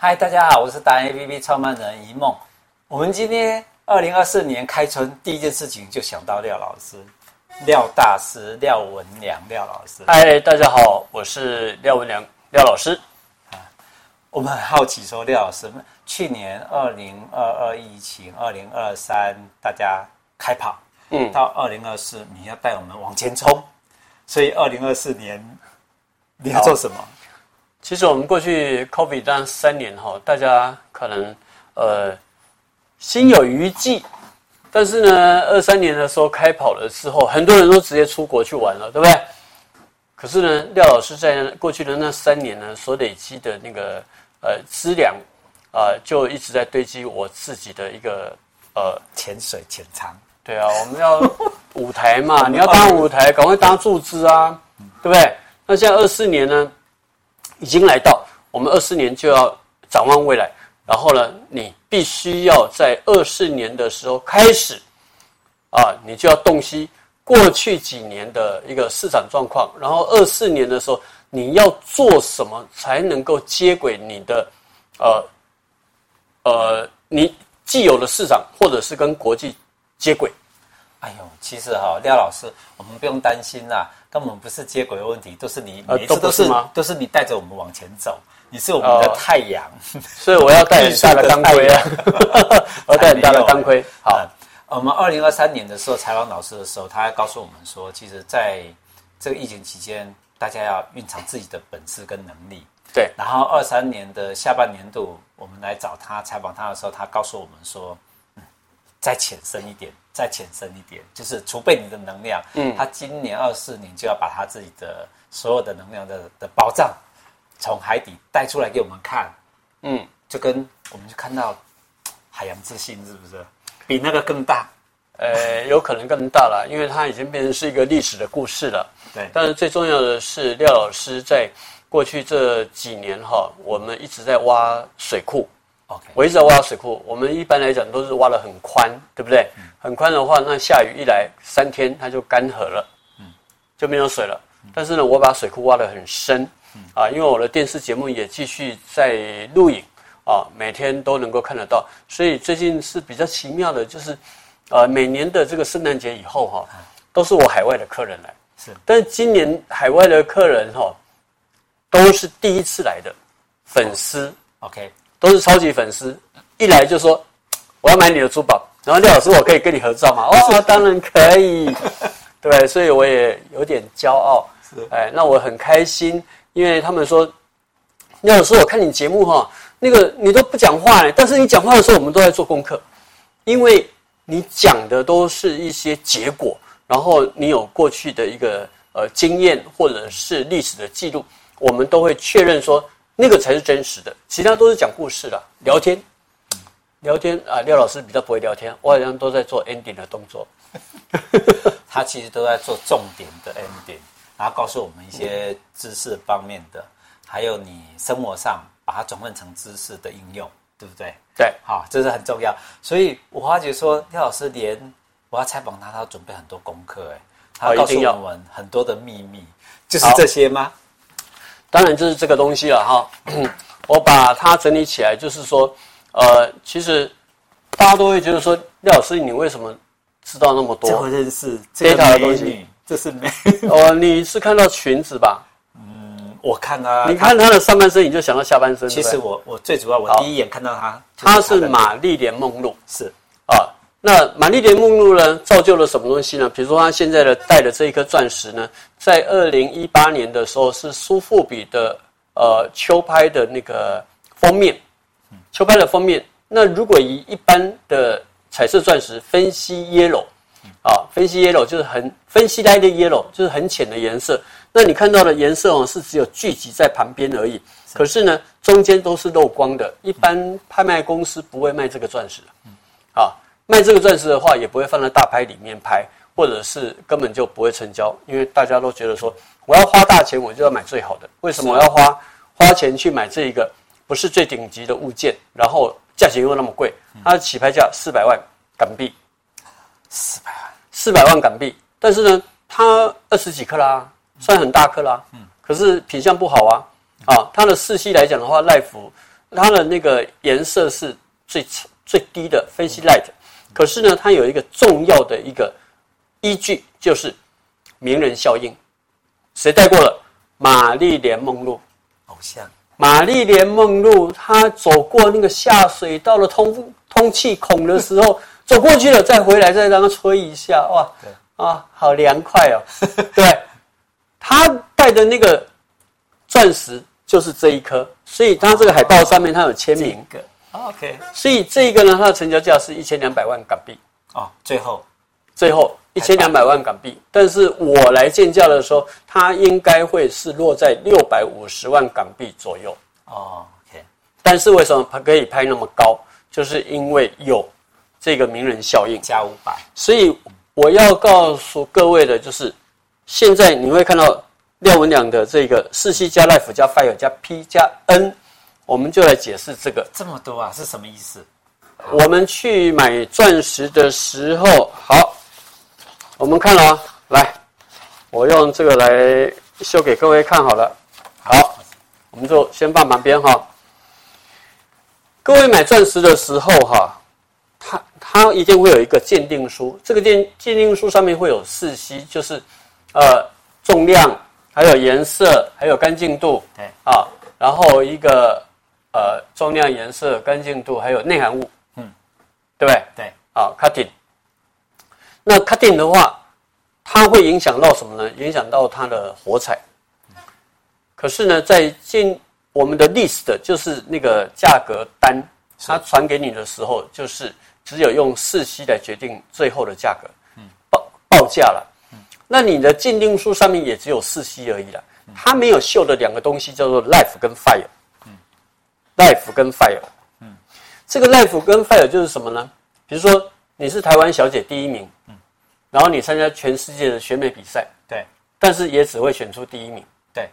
嗨，大家好，我是达人 APP 创办人一梦。我们今天二零二四年开春第一件事情就想到廖老师，廖大师廖文良廖老师。嗨，大家好，我是廖文良廖老师。啊，我们很好奇说，廖老师，去年二零二二疫情，二零二三大家开跑，嗯，到二零二四你要带我们往前冲，所以二零二四年你要做什么？其实我们过去 COVID 这三年哈，大家可能呃心有余悸，但是呢，二三年的时候开跑了之后，很多人都直接出国去玩了，对不对？可是呢，廖老师在过去的那三年呢，所累积的那个呃资粮啊，就一直在堆积我自己的一个呃潜水潜藏。对啊，我们要舞台嘛，你要当舞台，赶快当柱子啊，对不对？那现在二四年呢？已经来到，我们二四年就要展望未来，然后呢，你必须要在二四年的时候开始，啊，你就要洞悉过去几年的一个市场状况，然后二四年的时候你要做什么才能够接轨你的，呃，呃，你既有的市场，或者是跟国际接轨。哎呦，其实哈，廖老师，我们不用担心啦。根本不是接轨的问题，都是你每次都是、呃、都，是你带着我们往前走，你是我们的太阳，哦、所以我要带很大的 钢盔啊，我要带很大的钢盔。好，嗯、我们二零二三年的时候采访老师的时候，他还告诉我们说，其实在这个疫情期间，大家要蕴藏自己的本事跟能力。对，然后二三年的下半年度，我们来找他采访他的时候，他告诉我们说，嗯，再浅深一点。再浅深一点，就是储备你的能量。嗯，他今年二四年就要把他自己的所有的能量的的宝藏从海底带出来给我们看。嗯，就跟我们就看到海洋之心，是不是比那个更大？呃，有可能更大了，因为它已经变成是一个历史的故事了。对，但是最重要的是廖老师在过去这几年哈，我们一直在挖水库。我一直在挖水库，我们一般来讲都是挖的很宽，对不对？嗯、很宽的话，那下雨一来，三天它就干涸了，嗯，就没有水了。嗯、但是呢，我把水库挖得很深，嗯、啊，因为我的电视节目也继续在录影，啊，每天都能够看得到。所以最近是比较奇妙的，就是，呃，每年的这个圣诞节以后哈，都是我海外的客人来，是。但是今年海外的客人哈，都是第一次来的粉丝，OK。都是超级粉丝，一来就说我要买你的珠宝，然后廖老师我可以跟你合照吗？哦，当然可以，对，所以我也有点骄傲，是，哎，那我很开心，因为他们说廖老师我看你节目哈，那个你都不讲话哎，但是你讲话的时候我们都在做功课，因为你讲的都是一些结果，然后你有过去的一个呃经验或者是历史的记录，我们都会确认说。那个才是真实的，其他都是讲故事的，聊天，聊天啊。廖老师比较不会聊天，我好像都在做 ending 的动作。他其实都在做重点的 ending，然后告诉我们一些知识方面的，还有你生活上把它转换成知识的应用，对不对？对，好，这是很重要。所以我发觉说，廖老师连我要采访他，他要准备很多功课，哎，他告诉我们很多的秘密，就是这些吗？当然就是这个东西了哈，我把它整理起来，就是说，呃，其实大家都会觉得说，廖老师你为什么知道那么多？这么认识这套东西，这是美。哦，你是看到裙子吧？嗯，我看啊，你看他的上半身，你就想到下半身。其实我我最主要，我第一眼看到他，他是玛丽莲梦露，是啊。那玛丽莲梦露呢，造就了什么东西呢？比如说，她现在的戴的这一颗钻石呢，在二零一八年的时候是苏富比的呃秋拍的那个封面，秋拍的封面。那如果以一般的彩色钻石分析 yellow 啊，分析 yellow 就是很分析来的 yellow 就是很浅的颜色。那你看到的颜色哦，是只有聚集在旁边而已。可是呢，中间都是漏光的。一般拍卖公司不会卖这个钻石的，啊。卖这个钻石的话，也不会放在大拍里面拍，或者是根本就不会成交，因为大家都觉得说，我要花大钱，我就要买最好的。为什么我要花花钱去买这一个不是最顶级的物件，然后价钱又那么贵？它的起拍价四百万港币，四百万，四百万港币。但是呢，它二十几克拉，算很大克拉，嗯，可是品相不好啊。啊，它的四系来讲的话，Life 它的那个颜色是最最低的 Fancy Light，可是呢，它有一个重要的一个依据，就是名人效应。谁戴过了？玛丽莲梦露，偶像。玛丽莲梦露，她走过那个下水道的通通气孔的时候，走过去了，再回来，再让它吹一下，哇，啊，好凉快哦。对，她戴的那个钻石就是这一颗，所以它这个海报上面它有签名。这个 OK，所以这个呢，它的成交价是一千两百万港币。哦，最后，最后一千两百万港币。但是我来建价的时候，它应该会是落在六百五十万港币左右。哦，OK。但是为什么它可以拍那么高？就是因为有这个名人效应，加五百。所以我要告诉各位的就是，现在你会看到廖文亮的这个四 C 加 Life 加 Fire 加 P 加 N。我们就来解释这个这么多啊，是什么意思？我们去买钻石的时候，好，我们看了，来，我用这个来秀给各位看好了。好，我们就先放旁边哈。各位买钻石的时候哈，它它一定会有一个鉴定书，这个鉴鉴定书上面会有四 C，就是呃重量，还有颜色，还有干净度，对啊，然后一个。呃，重量、颜色、干净度，还有内含物，嗯，对不对？对，好，cutting。那 cutting 的话，它会影响到什么呢？影响到它的火彩。可是呢，在进我们的 list，就是那个价格单，它传给你的时候，就是只有用四 C 来决定最后的价格，嗯，报报价了。嗯，那你的鉴定书上面也只有四 C 而已了，它没有秀的两个东西叫做 life 跟 fire。Life 跟 Fire，嗯，这个 Life 跟 Fire 就是什么呢？比如说你是台湾小姐第一名，嗯，然后你参加全世界的选美比赛，对，但是也只会选出第一名，对。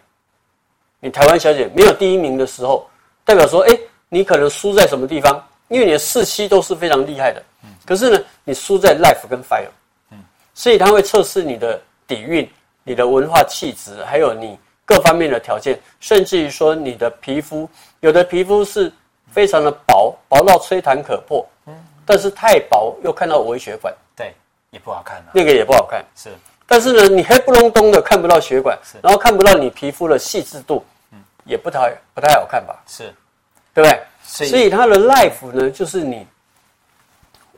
你台湾小姐没有第一名的时候，代表说，哎，你可能输在什么地方？因为你的四期都是非常厉害的，嗯，可是呢，你输在 Life 跟 Fire，嗯，所以它会测试你的底蕴、你的文化气质，还有你。各方面的条件，甚至于说你的皮肤，有的皮肤是非常的薄，薄到吹弹可破，嗯，但是太薄又看到微血管，对，也不好看，那个也不好看，是。但是呢，你黑不隆咚的看不到血管，是，然后看不到你皮肤的细致度，嗯，也不太不太好看吧？是，对不对？所以它的 life 呢，就是你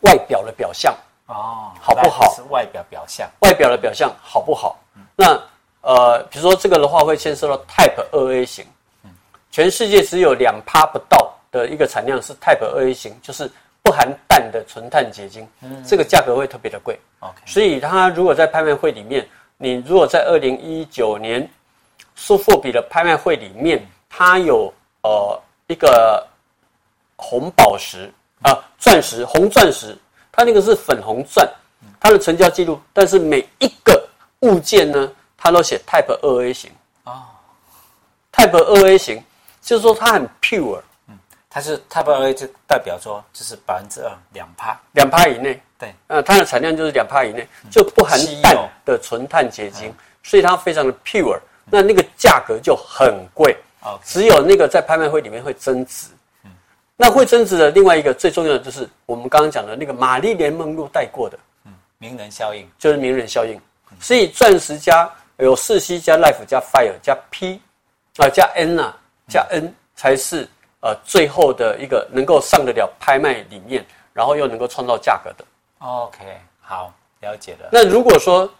外表的表象哦，好不好？是外表表象，外表的表象好不好？嗯，那。呃，比如说这个的话，会牵涉到 Type 二 A 型，嗯，全世界只有两趴不到的一个产量是 Type 二 A 型，就是不含氮的纯碳结晶，嗯，这个价格会特别的贵，OK。所以它如果在拍卖会里面，你如果在二零一九年苏富比的拍卖会里面，它有呃一个红宝石啊，钻石红钻石，它那个是粉红钻，它的成交记录，但是每一个物件呢？它都写 Type 二 A 型。啊，Type 二 A 型就是说它很 pure，嗯，它是 Type 二 A 就代表说就是百分之二两帕两帕以内，对，呃，它的产量就是两帕以内，就不含氮的纯碳结晶，所以它非常的 pure，那那个价格就很贵，只有那个在拍卖会里面会增值，嗯，那会增值的另外一个最重要的就是我们刚刚讲的那个玛丽莲梦露带过的，嗯，名人效应。就是名人效应，所以钻石加。有四 C 加 Life 加 Fire 加 P，啊加 N 啊加 N 才是呃最后的一个能够上得了拍卖里面，然后又能够创造价格的。OK，好，了解了。那如果说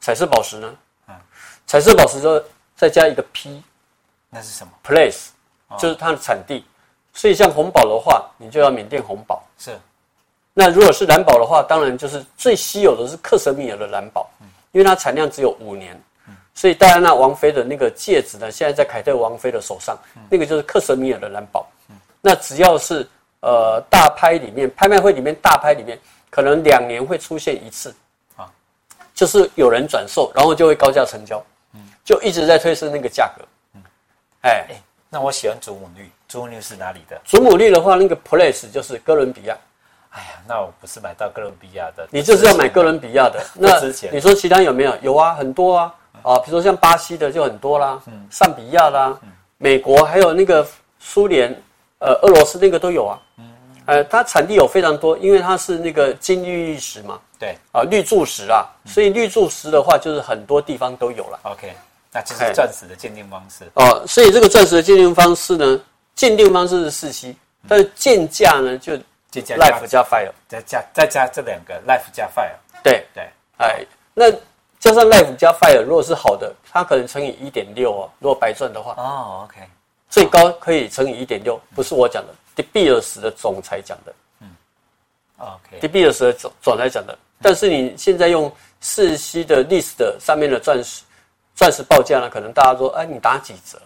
彩色宝石呢？嗯，彩色宝石就再加一个 P，那是什么？Place，就是它的产地。所以像红宝的话，你就要缅甸红宝。是。那如果是蓝宝的话，当然就是最稀有的是克什米尔的蓝宝。嗯因为它产量只有五年，所以戴安娜王妃的那个戒指呢，现在在凯特王妃的手上，那个就是克什米尔的蓝宝。那只要是呃大拍里面，拍卖会里面大拍里面，可能两年会出现一次，啊，就是有人转售，然后就会高价成交，就一直在推升那个价格。哎，那我喜欢祖母绿，祖母绿是哪里的？祖母绿的话，那个 place 就是哥伦比亚。哎呀，那我不是买到哥伦比亚的，你就是要买哥伦比亚的。那你说其他有没有？有啊，很多啊，啊，比如说像巴西的就很多啦，嗯，上比亚啦，美国还有那个苏联，呃，俄罗斯那个都有啊。嗯。呃，它产地有非常多，因为它是那个金绿石嘛。对。啊，绿柱石啊，所以绿柱石的话，就是很多地方都有了。OK，那这是钻石的鉴定方式。哦，所以这个钻石的鉴定方式呢，鉴定方式是四期但是鉴价呢就鉴价 Life 加 Fire，再加再加这两个 Life 加 Fire。对对，哎，那加上 Life 加 Fire，如果是好的，它可能乘以一点六哦。如果白钻的话，哦，OK，最高可以乘以一点六，不是我讲的。De Beers 的总裁讲的，嗯，OK，De Beers 的总总裁讲的，但是你现在用四 C 的 list 上面的钻石，钻石报价呢，可能大家说，哎，你打几折？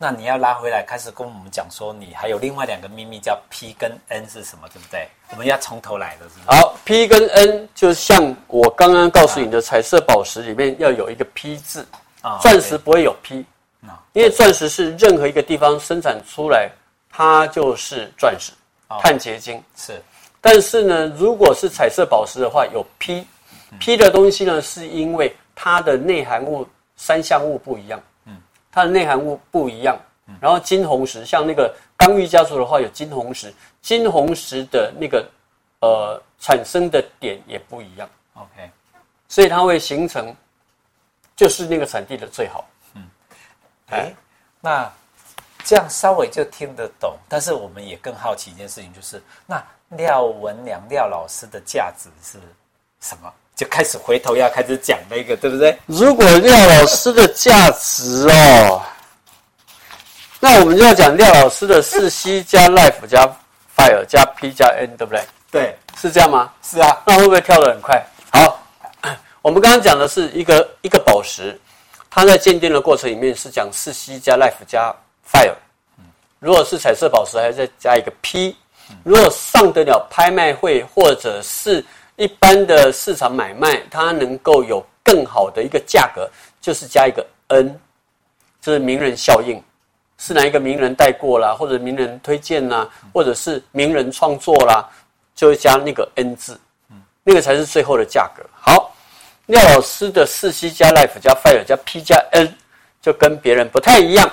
那你要拉回来开始跟我们讲说，你还有另外两个秘密叫 P 跟 N 是什么，对不对？我们要从头来的，是不是？好，P 跟 N 就像我刚刚告诉你的彩色宝石里面要有一个 P 字，啊，钻石不会有 P，啊，因为钻石是任何一个地方生产出来。它就是钻石，碳结晶是。但是呢，如果是彩色宝石的话，有 P，P 的东西呢，是因为它的内含物三项物不一样，嗯，它的内含物不一样。然后金红石，像那个刚玉家族的话，有金红石，金红石的那个呃产生的点也不一样。OK，所以它会形成，就是那个产地的最好。嗯，哎，那。这样稍微就听得懂，但是我们也更好奇一件事情，就是那廖文良廖老师的价值是什么？就开始回头要开始讲那个，对不对？如果廖老师的价值哦，那我们就要讲廖老师的四 C 加 Life 加 Fire 加 P 加 N，对不对？对，是这样吗？是啊，那会不会跳得很快？好，我们刚刚讲的是一个一个宝石，它在鉴定的过程里面是讲四 C 加 Life 加。Fire，如果是彩色宝石，还要再加一个 P。如果上得了拍卖会或者是一般的市场买卖，它能够有更好的一个价格，就是加一个 N，就是名人效应，是哪一个名人带过啦，或者名人推荐啦，或者是名人创作啦，就会加那个 N 字，那个才是最后的价格。好，廖老师的四 C 加 Life 加 Fire 加 P 加 N，就跟别人不太一样。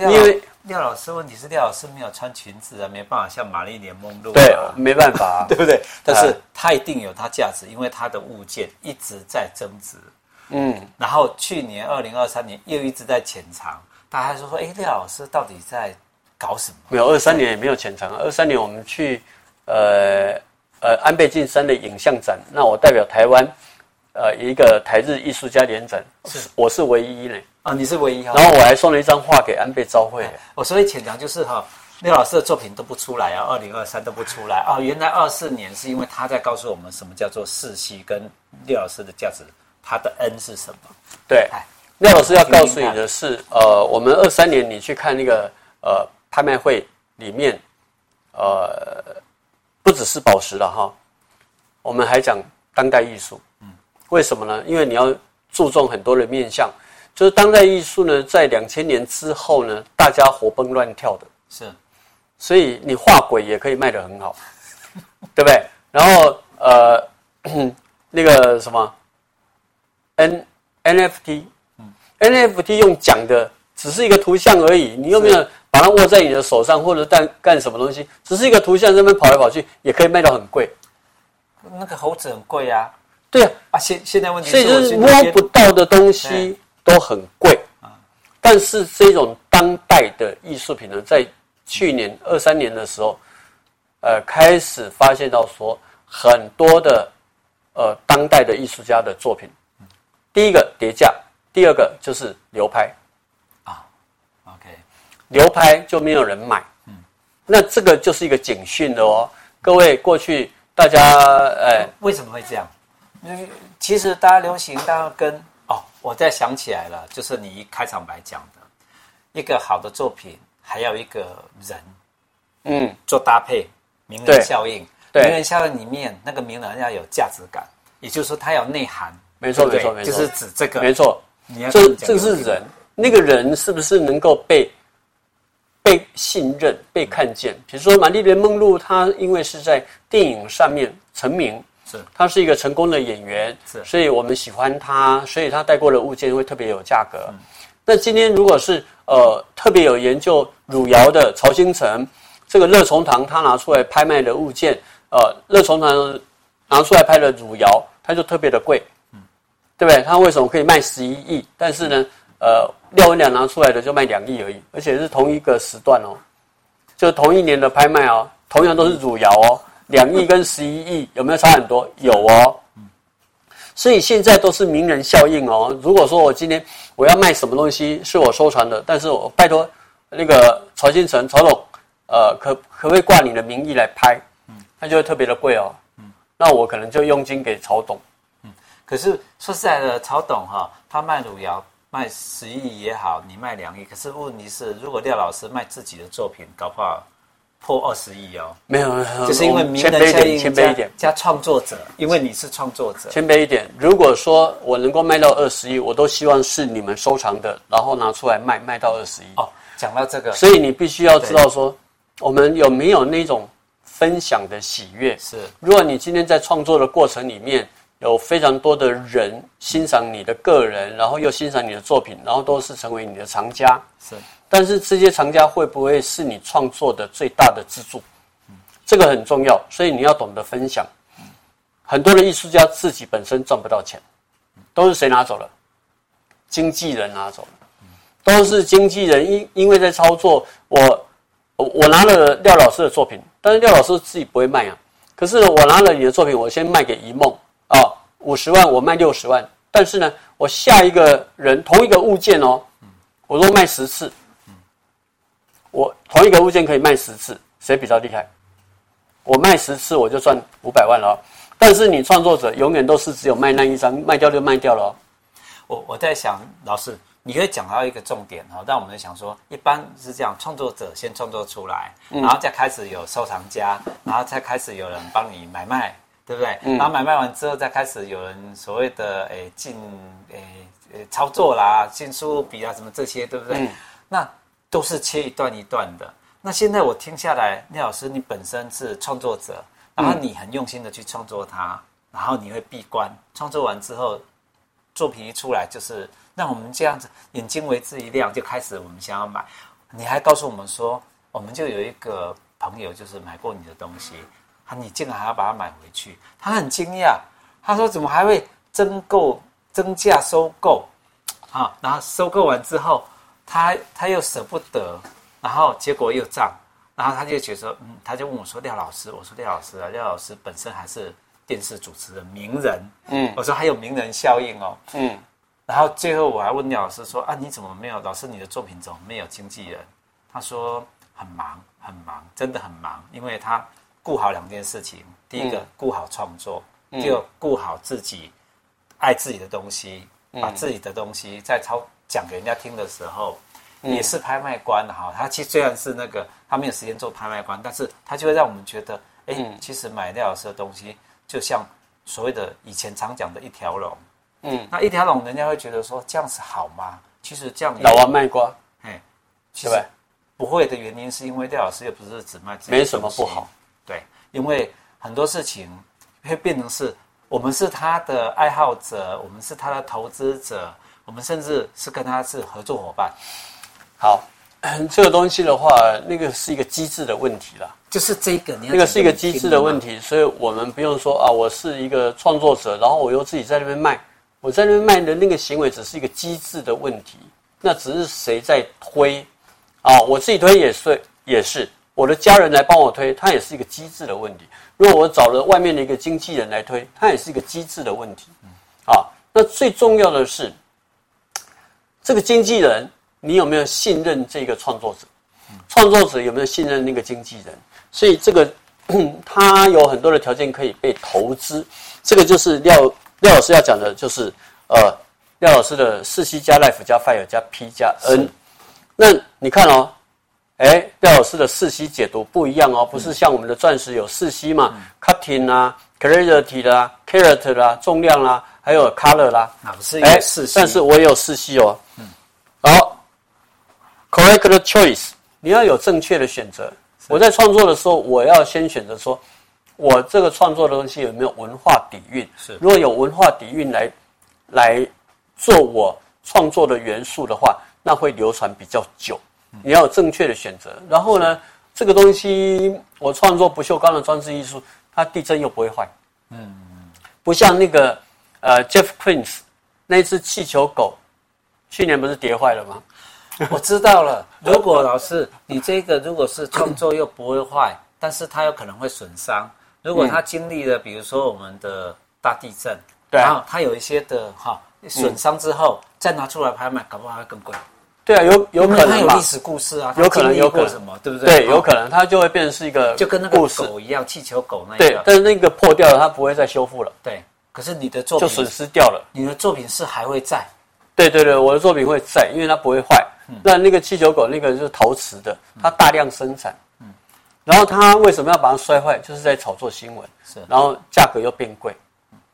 因为廖老师，问题是廖老师没有穿裙子啊，没办法像玛丽莲梦露。对，没办法、啊，对不对？但是它一定有它价值，因为它的物件一直在增值。嗯，然后去年二零二三年又一直在潜藏，大家说说：“哎，廖老师到底在搞什么？”没有，二三年也没有潜藏。二三年我们去呃呃安倍晋三的影像展，那我代表台湾呃一个台日艺术家联展，是我是唯一呢。啊，你是唯一哈，然后我还送了一张画给安倍昭惠。我所以浅讲就是哈，廖老师的作品都不出来啊，二零二三都不出来啊。原来二四年是因为他在告诉我们什么叫做世袭跟廖老师的价值，他的恩是什么？对，廖老师要告诉你的是，呃，我们二三年你去看那个呃拍卖会里面，呃，不只是宝石了哈，我们还讲当代艺术。嗯，为什么呢？因为你要注重很多的面向。就是当代艺术呢，在两千年之后呢，大家活蹦乱跳的，是，所以你画鬼也可以卖得很好，对不对？然后呃，那个什么，N NFT，嗯，NFT 用讲的只是一个图像而已，你有没有把它握在你的手上，或者干干什么东西？只是一个图像，在那边跑来跑去，也可以卖到很贵。那个猴子很贵呀，对啊，啊，现现在问题是，所以就是摸不到的东西。都很贵，但是这种当代的艺术品呢，在去年二三年的时候，呃，开始发现到说很多的呃当代的艺术家的作品，第一个跌价，第二个就是流拍。啊，OK，流拍就没有人买，嗯，那这个就是一个警讯的哦，各位过去大家呃，为什么会这样？因为其实大家流行，大家跟。哦，我再想起来了，就是你一开场白讲的，一个好的作品还要一个人，嗯，做搭配，名人效应，名人效应里面那个名人要有价值感，也就是说他有内涵，没错没错没错，就是指这个，没错，你要这这是人，那个人是不是能够被被信任、被看见？比如说玛丽莲梦露，她因为是在电影上面成名。是，他是一个成功的演员，是，所以我们喜欢他，所以他带过的物件会特别有价格。嗯、那今天如果是呃特别有研究汝窑的曹兴诚，这个乐从堂他拿出来拍卖的物件，呃，乐从堂拿出来拍的汝窑，它就特别的贵，嗯，对不对？他为什么可以卖十一亿？但是呢，呃，廖文良拿出来的就卖两亿而已，而且是同一个时段哦，就同一年的拍卖哦，同样都是汝窑哦，两亿跟十一亿有没有差很多？有哦。所以现在都是名人效应哦。如果说我今天我要卖什么东西是我收藏的，但是我拜托那个曹兴诚曹总，呃，可可不可以挂你的名义来拍？嗯，那就会特别的贵哦。嗯，那我可能就佣金给曹董。嗯，可是说实在的，曹董哈，他卖汝窑卖十亿也好，你卖两亿，可是问题是，如果廖老师卖自己的作品，搞不好。破二十亿哦，没有没有，就是因为名人效应，谦卑一点，加创作者，因为你是创作者，谦卑一点。如果说我能够卖到二十亿，我都希望是你们收藏的，然后拿出来卖，卖到二十亿。哦，讲到这个，所以你必须要知道说，我们有没有那种分享的喜悦？是，如果你今天在创作的过程里面有非常多的人欣赏你的个人，然后又欣赏你的作品，然后都是成为你的藏家，是。但是这些藏家会不会是你创作的最大的支柱？这个很重要，所以你要懂得分享。很多的艺术家自己本身赚不到钱，都是谁拿走了？经纪人拿走了，都是经纪人因因为在操作。我我拿了廖老师的作品，但是廖老师自己不会卖啊。可是我拿了你的作品，我先卖给一梦啊，五十万我卖六十万。但是呢，我下一个人同一个物件哦，我都卖十次。我同一个物件可以卖十次，谁比较厉害？我卖十次我就赚五百万了哦。但是你创作者永远都是只有卖那一张，卖掉就卖掉了哦。我我在想，老师，你可以讲到一个重点哈，但我们在想说，一般是这样，创作者先创作出来，然后再开始有收藏家，然后再开始有人帮你买卖，对不对？然后买卖完之后，再开始有人所谓的诶进诶诶操作啦，进输入比啊什么这些，对不对？那。都是切一段一段的。那现在我听下来，廖老师，你本身是创作者，然后你很用心的去创作它，然后你会闭关，创作完之后，作品一出来就是让我们这样子眼睛为之一亮，就开始我们想要买。你还告诉我们说，我们就有一个朋友就是买过你的东西，啊，你竟然还要把它买回去，他很惊讶，他说怎么还会增购增价收购啊？然后收购完之后。他他又舍不得，然后结果又涨，然后他就觉得说，嗯，他就问我说：“廖老师，我说廖老师啊，廖老师本身还是电视主持人名人，嗯，我说还有名人效应哦，嗯，然后最后我还问廖老师说：啊，你怎么没有？老师，你的作品怎么没有经纪人？他说很忙，很忙，真的很忙，因为他顾好两件事情，第一个顾好创作，第二顾好自己，爱自己的东西，把自己的东西再抄。”讲给人家听的时候，也是拍卖官哈。他其实虽然是那个他没有时间做拍卖官，但是他就会让我们觉得，哎，其实买廖老师的东西，就像所谓的以前常讲的一条龙。嗯，那一条龙，人家会觉得说这样子好吗？其实这样老王卖瓜，哎，其实不会的原因是因为廖老师又不是只卖自己，没什么不好。对，因为很多事情会变成是我们是他的爱好者，我们是他的投资者。我们甚至是跟他是合作伙伴。好，这个东西的话，那个是一个机制的问题了。就是这个，那个是一个机制的问题，所以我们不用说啊，我是一个创作者，然后我又自己在那边卖，我在那边卖的那个行为只是一个机制的问题。那只是谁在推啊？我自己推也是，也是我的家人来帮我推，它也是一个机制的问题。如果我找了外面的一个经纪人来推，它也是一个机制的问题。啊，那最重要的是。这个经纪人，你有没有信任这个创作者？创作者有没有信任那个经纪人？所以这个 他有很多的条件可以被投资。这个就是廖廖老师要讲的，就是呃，廖老师的四 C 加 Life 加 Fire 加 P 加 N。那你看哦，哎，廖老师的四 C 解读不一样哦，不是像我们的钻石有四 C 嘛，Cutting 啊，Clarity 啦，Carat 啦，重量啦。还有 color 啦，哎，但是我也有四 C 哦。嗯，好，correct choice，你要有正确的选择。我在创作的时候，我要先选择说，我这个创作的东西有没有文化底蕴？是，如果有文化底蕴来来做我创作的元素的话，那会流传比较久。你要有正确的选择。然后呢，这个东西我创作不锈钢的装置艺术，它地震又不会坏。嗯，不像那个呃 Jeff Koons 那只气球狗，去年不是跌坏了吗？我知道了。如果老师你这个如果是创作又不会坏，但是它有可能会损伤。如果它经历了比如说我们的大地震，对，然后它有一些的哈损伤之后，再拿出来拍卖，搞不好还会更贵。对啊，有有可能它有历史故事啊，有可能有过什么，对不对？对，有可能它就会变成是一个就跟那个狗一样，气球狗那样。对，但是那个破掉了，它不会再修复了。对，可是你的作品就损失掉了。你的作品是还会在。对对对，我的作品会在，因为它不会坏。嗯。那那个气球狗那个就是陶瓷的，它大量生产。嗯。然后它为什么要把它摔坏？就是在炒作新闻。是。然后价格又变贵。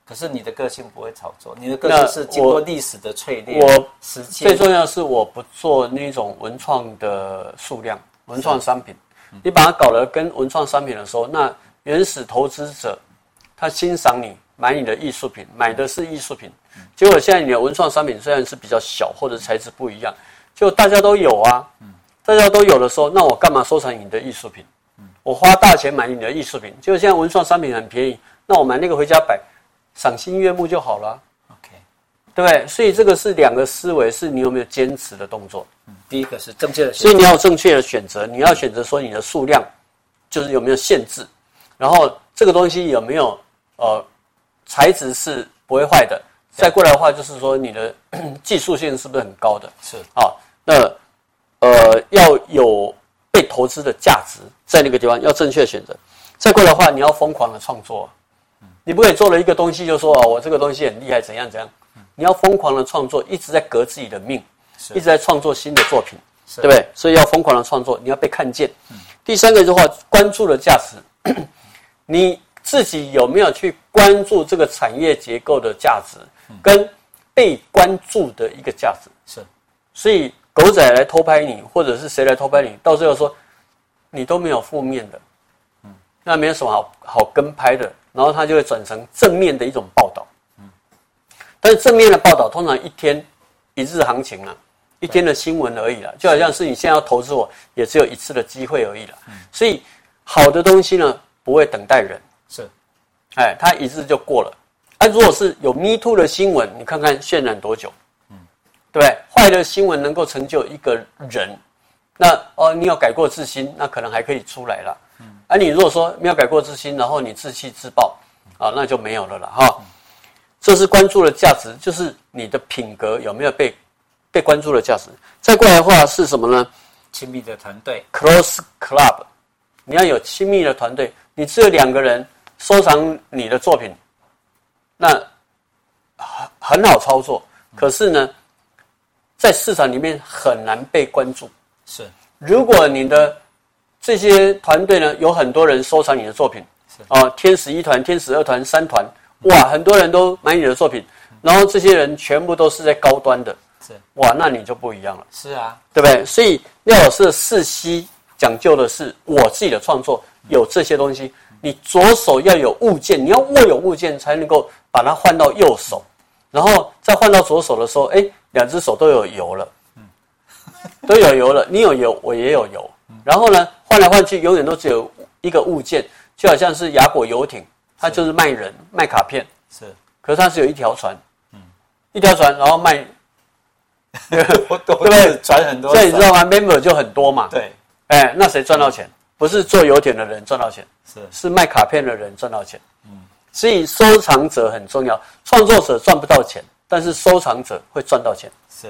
可是你的个性不会炒作，你的个性是经过历史的淬炼。我最重要的是我不做那种文创的数量，文创商品。你把它搞得跟文创商品的时候，那原始投资者他欣赏你，买你的艺术品，买的是艺术品。结果现在你的文创商品虽然是比较小或者材质不一样，就大家都有啊，大家都有的时候，那我干嘛收藏你的艺术品？我花大钱买你的艺术品，结果现在文创商品很便宜，那我买那个回家摆。赏心悦目就好了，OK，对不对？所以这个是两个思维，是你有没有坚持的动作。嗯，第一个是正确的，所以你要有正确的选择，你要选择说你的数量，就是有没有限制，然后这个东西有没有呃材质是不会坏的，再过来的话就是说你的 技术性是不是很高的？是啊，那呃要有被投资的价值，在那个地方要正确选择，再过来的话你要疯狂的创作。你不可以做了一个东西就说哦，我这个东西很厉害，怎样怎样？你要疯狂的创作，一直在革自己的命，一直在创作新的作品，对不对？所以要疯狂的创作，你要被看见。第三个的话，关注的价值，你自己有没有去关注这个产业结构的价值，跟被关注的一个价值？是。所以狗仔来偷拍你，或者是谁来偷拍你，到最后说你都没有负面的，嗯，那没有什么好好跟拍的。然后它就会转成正面的一种报道，嗯，但是正面的报道通常一天一日行情啊，一天的新闻而已了，就好像是你现在要投资我，也只有一次的机会而已了，嗯，所以好的东西呢，不会等待人，是，哎，他一日就过了，啊，如果是有 Me Too 的新闻，你看看渲染多久，嗯，对？坏的新闻能够成就一个人，那哦，你有改过自新，那可能还可以出来了。而、啊、你如果说没有改过自新，然后你自弃自暴，啊，那就没有了了哈。这是关注的价值，就是你的品格有没有被被关注的价值。再过来的话是什么呢？亲密的团队，close club，你要有亲密的团队。你只有两个人收藏你的作品，那很很好操作。可是呢，在市场里面很难被关注。是，如果你的这些团队呢，有很多人收藏你的作品，是啊，天使一团、天使二团、三团，哇，很多人都买你的作品，然后这些人全部都是在高端的，是哇，那你就不一样了，是啊，对不对？所以廖老师的四 C 讲究的是我自己的创作有这些东西，你左手要有物件，你要握有物件才能够把它换到右手，然后再换到左手的时候，哎，两只手都有油了，嗯，都有油了，你有油，我也有油。然后呢，换来换去，永远都只有一个物件，就好像是雅果游艇，它就是卖人卖卡片，是，可是它是有一条船，嗯，一条船，然后卖，对不对？船很多，所以你知道吗？member 就很多嘛，对，哎，那谁赚到钱？不是坐游艇的人赚到钱，是是卖卡片的人赚到钱，嗯，所以收藏者很重要，创作者赚不到钱，但是收藏者会赚到钱，是，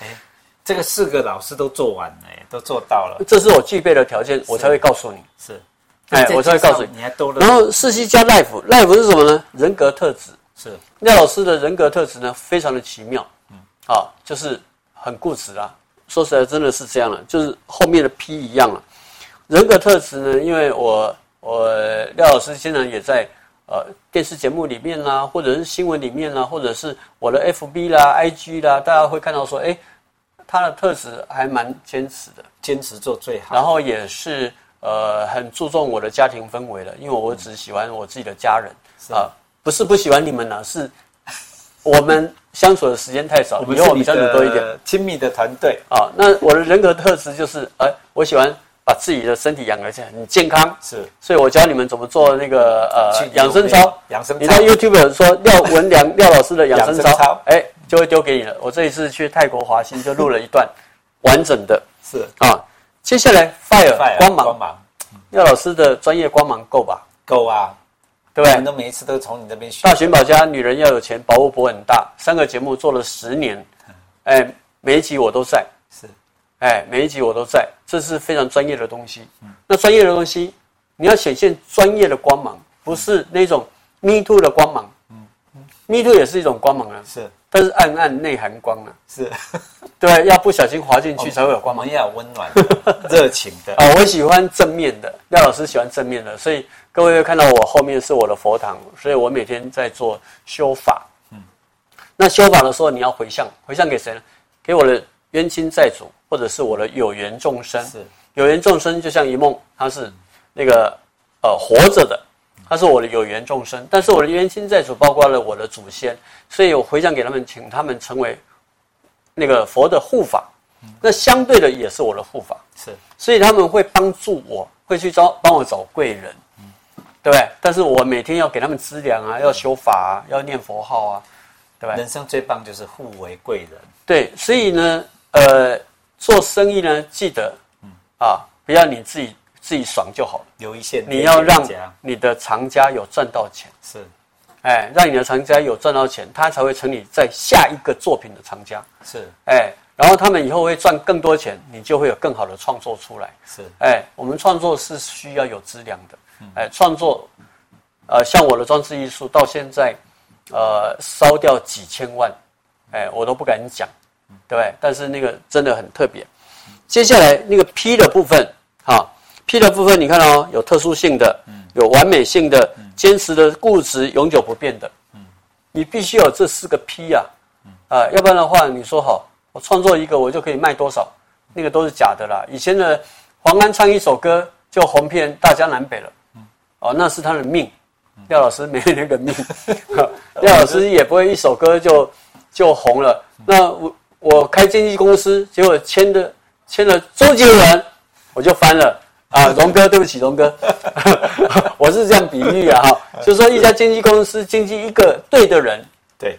哎。这个四个老师都做完了，都做到了。这是我具备的条件，我才会告诉你。是，哎，我才会告诉你。你还多了。然后四 C 加 Life，Life 是什么呢？人格特质。是。廖老师的人格特质呢，非常的奇妙。嗯。啊，就是很固执啊。说实在，真的是这样了，就是后面的 P 一样了。人格特质呢，因为我我廖老师经常也在呃电视节目里面啦，或者是新闻里面啦，或者是我的 FB 啦、IG 啦，大家会看到说，哎。他的特质还蛮坚持的，坚持做最好，然后也是呃很注重我的家庭氛围的，因为我只喜欢我自己的家人啊，不是不喜欢你们呢，是我们相处的时间太少，以后我们相处多一点，亲密的团队啊。那我的人格特质就是，哎，我喜欢把自己的身体养得很健康，是，所以我教你们怎么做那个呃养生操。养生操，你在 YouTube 说廖文良 廖老师的养生操，哎，就会丢给你了。我这一次去泰国华兴就录了一段 完整的，是啊。接下来 Fire 光芒，光芒，廖老师的专业光芒够吧？够啊。对，我们都每一次都从你这边学。大寻宝家女人要有钱，保护博很大。三个节目做了十年，哎，每一集我都在。是，哎，每一集我都在。这是非常专业的东西。嗯，那专业的东西，你要显现专业的光芒，不是那种 me too 的光芒。嗯，me too 也是一种光芒啊。是，但是暗暗内含光啊。是，对，要不小心滑进去才会有光芒。要温暖、热情的啊，我喜欢正面的。廖老师喜欢正面的，所以。各位会看到我后面是我的佛堂，所以我每天在做修法。嗯，那修法的时候，你要回向，回向给谁呢？给我的冤亲债主，或者是我的有缘众生。是，有缘众生就像一梦，他是那个呃活着的，他是我的有缘众生。但是我的冤亲债主包括了我的祖先，所以我回向给他们，请他们成为那个佛的护法。那相对的也是我的护法。是，所以他们会帮助我，会去找帮我找贵人。对不对？但是我每天要给他们资粮啊，要修法啊，要念佛号啊，对吧？人生最棒就是互为贵人。对，所以呢，呃，做生意呢，记得，嗯啊，不要你自己自己爽就好了，留一线，你要让你的藏家有赚到钱。是，哎，让你的藏家有赚到钱，他才会成你在下一个作品的藏家。是，哎，然后他们以后会赚更多钱，你就会有更好的创作出来。是，哎，我们创作是需要有质量的。哎，创作，呃，像我的装置艺术到现在，呃，烧掉几千万，哎，我都不敢讲，对不对？但是那个真的很特别。接下来那个 P 的部分，哈，P 的部分你看哦，有特殊性的，有完美性的，坚持的、固执、永久不变的，你必须有这四个 P 呀，啊，要不然的话，你说好，我创作一个我就可以卖多少，那个都是假的啦。以前的黄安唱一首歌就红遍大江南北了。哦，那是他的命，廖老师没那个命，廖老师也不会一首歌就就红了。那我我开经纪公司，结果签的签了周杰伦，我就翻了啊！荣哥，对不起，荣哥，我是这样比喻啊哈，就是说一家经纪公司经纪一个对的人，对，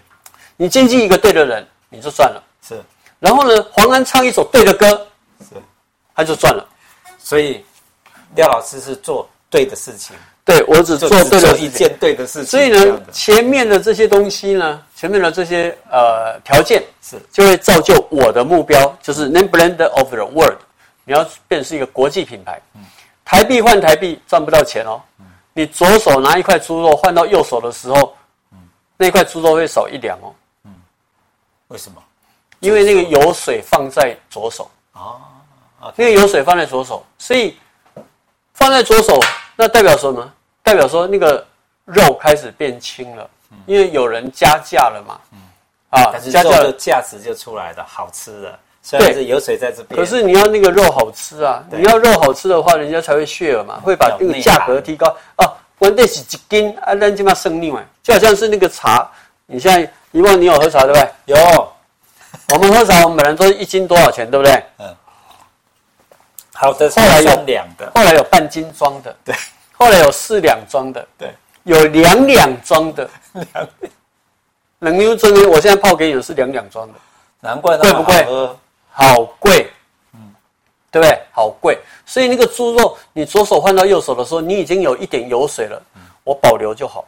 你经纪一个对的人，你就赚了。是，然后呢，黄安唱一首对的歌，是，他就赚了。所以廖老师是做对的事情。对，我只做对了一件对的事情，所以呢，前面的这些东西呢，前面的这些呃条件是就会造就我的目标，就是 name brand of the world，你要变成是一个国际品牌。台币换台币赚不到钱哦，你左手拿一块猪肉换到右手的时候，那块猪肉会少一两哦。嗯，为什么？因为那个油水放在左手啊，那个油水放在左手，所以放在左手。那代表什么？代表说那个肉开始变轻了，因为有人加价了嘛。嗯，啊，但是肉的价值就出来了，好吃的。虽然是油水在这边，可是你要那个肉好吃啊！你要肉好吃的话，人家才会 share 嘛，会把那个价格提高。哦，关键是几斤啊？那起码生另外，就好像是那个茶。你现在以往你有喝茶对不对？有。我们喝茶，我们本来都是一斤多少钱，对不对？嗯。好的，后来有两的，后来有半斤装的，对，后来有四两装的，对，有两两装的，两两牛真的，我现在泡给你的是两两装的，难怪贵不贵？好贵，嗯，对不对？好贵，所以那个猪肉，你左手换到右手的时候，你已经有一点油水了，我保留就好。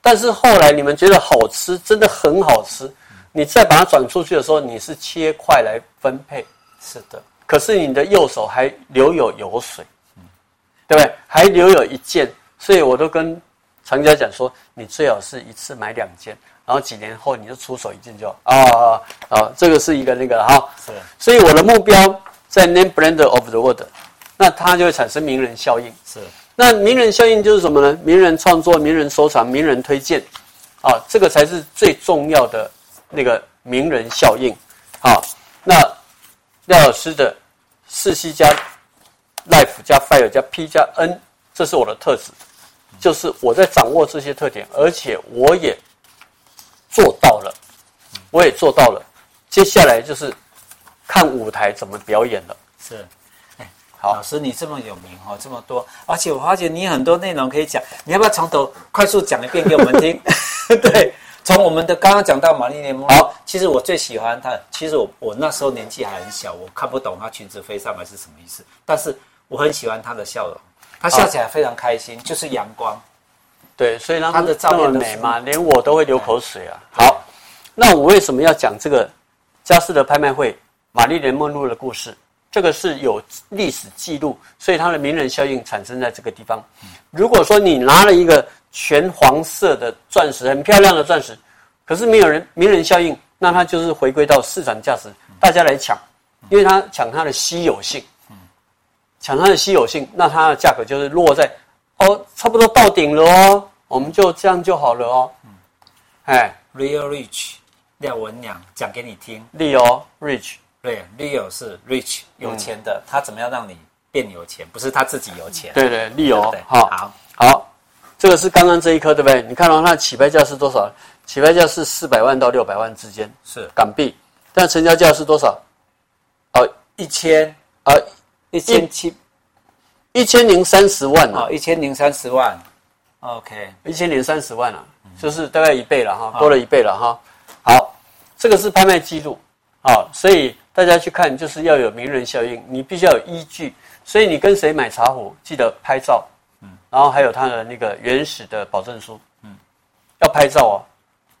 但是后来你们觉得好吃，真的很好吃，你再把它转出去的时候，你是切块来分配，是的。可是你的右手还留有油水，对不对？还留有一件，所以我都跟藏家讲说，你最好是一次买两件，然后几年后你就出手一件就好啊啊啊！这个是一个那个哈，是。所以我的目标在 name brand of the world，那它就会产生名人效应。是。那名人效应就是什么呢？名人创作、名人收藏、名人推荐，啊，这个才是最重要的那个名人效应。好，那。廖老师的四 C 加 Life 加 Fire 加 P 加 N，这是我的特质，就是我在掌握这些特点，而且我也做到了。我也做到了。接下来就是看舞台怎么表演了。是，哎，好，老师你这么有名哦，这么多，而且我发觉你很多内容可以讲，你要不要从头快速讲一遍给我们听？对，从我们的刚刚讲到玛丽莲梦露。好，其实我最喜欢她。其实我我那时候年纪还很小，我看不懂她裙子飞上来是什么意思，但是我很喜欢她的笑容，她笑起来非常开心，就是阳光。对，所以让她的照片美嘛，连我都会流口水啊。好，那我为什么要讲这个佳士得拍卖会玛丽莲梦露的故事？这个是有历史记录，所以它的名人效应产生在这个地方。如果说你拿了一个全黄色的钻石，很漂亮的钻石，可是没有人名人效应，那它就是回归到市场价值，大家来抢，因为它抢它的稀有性，抢它的稀有性，那它的价格就是落在哦，差不多到顶了哦，我们就这样就好了哦。哎，Real Rich，廖文娘讲给你听，Real Rich。对，Leo 是 rich 有钱的，嗯、他怎么样让你变有钱？不是他自己有钱。对对，Leo 好，好，好，这个是刚刚这一颗，对不对？你看到它的起拍价是多少？起拍价是四百万到六百万之间，是港币。但成交价是多少？哦，一千啊，一千七，一千零三十万啊，一千零三十万。OK，一千零三十万啊，就是大概一倍了哈，多了一倍了哈。好，这个是拍卖记录。啊，所以。大家去看，就是要有名人效应，你必须要有依据。所以你跟谁买茶壶，记得拍照，嗯，然后还有他的那个原始的保证书，嗯，要拍照哦。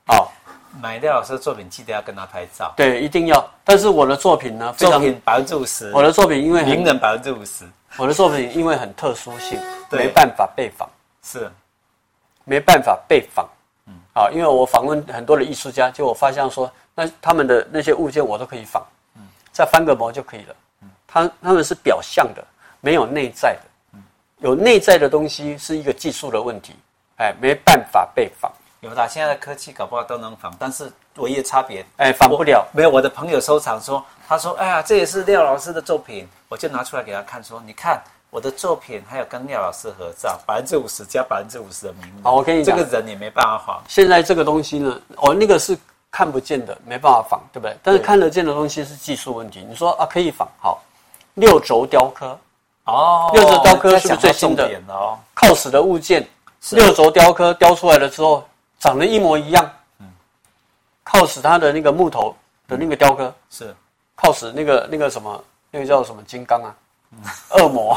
好，买廖老师的作品，记得要跟他拍照。对，一定要。但是我的作品呢，作品百分之五十。我的作品因为名人百分之五十，我的作品因为很特殊性，没办法被访，是，没办法被访。嗯，啊，因为我访问很多的艺术家，结果我发现说，那他们的那些物件我都可以访。再翻个模就可以了。嗯，他他们是表象的，没有内在的。嗯，有内在的东西是一个技术的问题，哎，没办法被仿。有的，现在的科技搞不好都能仿，但是唯一的差别，哎，仿不了。没有，我的朋友收藏说，他说，哎呀，这也是廖老师的作品，我就拿出来给他看，说，你看我的作品，还有跟廖老师合照，百分之五十加百分之五十的名额。好，我跟你讲，这个人也没办法仿。现在这个东西呢，哦，那个是。看不见的没办法仿，对不对？但是看得见的东西是技术问题。你说啊，可以仿好，六轴雕刻哦，六轴雕刻是不是最新的哦？靠死的物件，六轴雕刻雕出来了之后长得一模一样。嗯，靠死他的那个木头的那个雕刻是。靠死那个那个什么那个叫什么金刚啊？恶魔，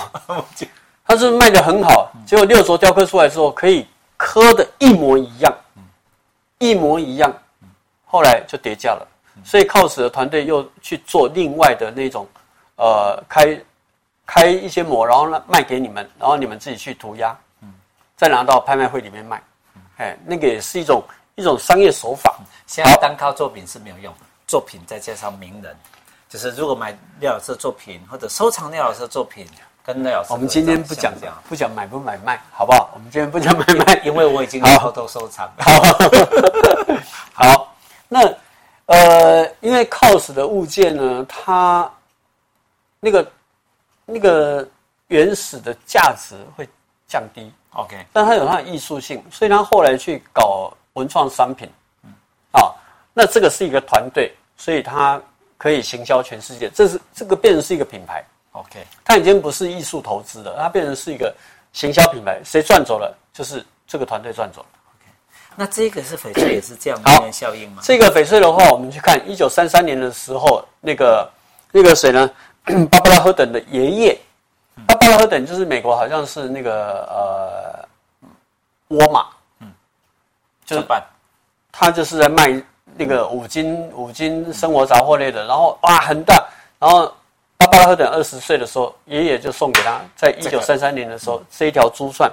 他是卖的很好，结果六轴雕刻出来之后可以刻的一模一样，一模一样。后来就跌价了，所以 COS 的团队又去做另外的那种，呃，开开一些模，然后呢卖给你们，然后你们自己去涂鸦，嗯，再拿到拍卖会里面卖，哎，那个也是一种一种商业手法。现在单靠作品是没有用，作品再加上名人，就是如果买廖老师的作品或者收藏廖老师的作品，跟廖老师，我们今天不讲讲，不讲买不买卖，好不好？我们今天不讲买卖，因为我已经偷偷收藏。好。好那，呃，因为 COS 的物件呢，它那个那个原始的价值会降低，OK，但它有它的艺术性，所以他后来去搞文创商品，嗯，啊，那这个是一个团队，所以它可以行销全世界，这是这个变成是一个品牌，OK，它已经不是艺术投资了，它变成是一个行销品牌，谁赚走了，就是这个团队赚走了。那这个是翡翠也是这样名人效应吗？这个翡翠的话，我们去看一九三三年的时候，那个那个谁呢？巴布拉·赫等的爷爷，芭芭拉·赫等就是美国好像是那个呃沃尔玛，嗯，就是他就是在卖那个五金五金生活杂货类的，然后哇很大，然后巴巴拉·赫等二十岁的时候，爷爷就送给他，在一九三三年的时候，这一条珠串。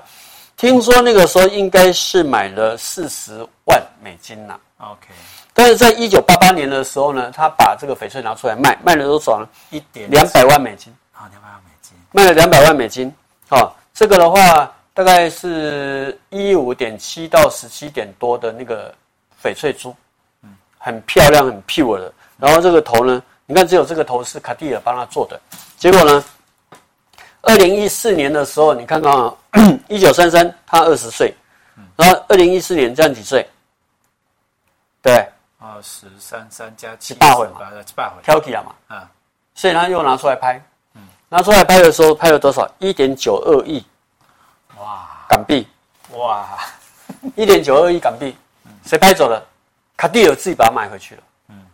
听说那个时候应该是买了四十万美金呐。OK，但是在一九八八年的时候呢，他把这个翡翠拿出来卖，卖了多少呢？一点两百万美金。啊，两百万美金，卖了两百万美金。啊，这个的话大概是一五点七到十七点多的那个翡翠珠，嗯，很漂亮，很 pure 的。然后这个头呢，你看只有这个头是卡地尔帮他做的，结果呢？二零一四年的时候，你看到 一九三三，他二十岁，然后二零一四年这样几岁？对，二十三三加七八回嘛，七八回，挑起了嘛，啊，所以他又拿出来拍，嗯，拿出来拍的时候拍了多少？一点九二亿，哇，港币，哇，一点九二亿港币，谁拍走了？卡地尔自己把它买回去了，嗯，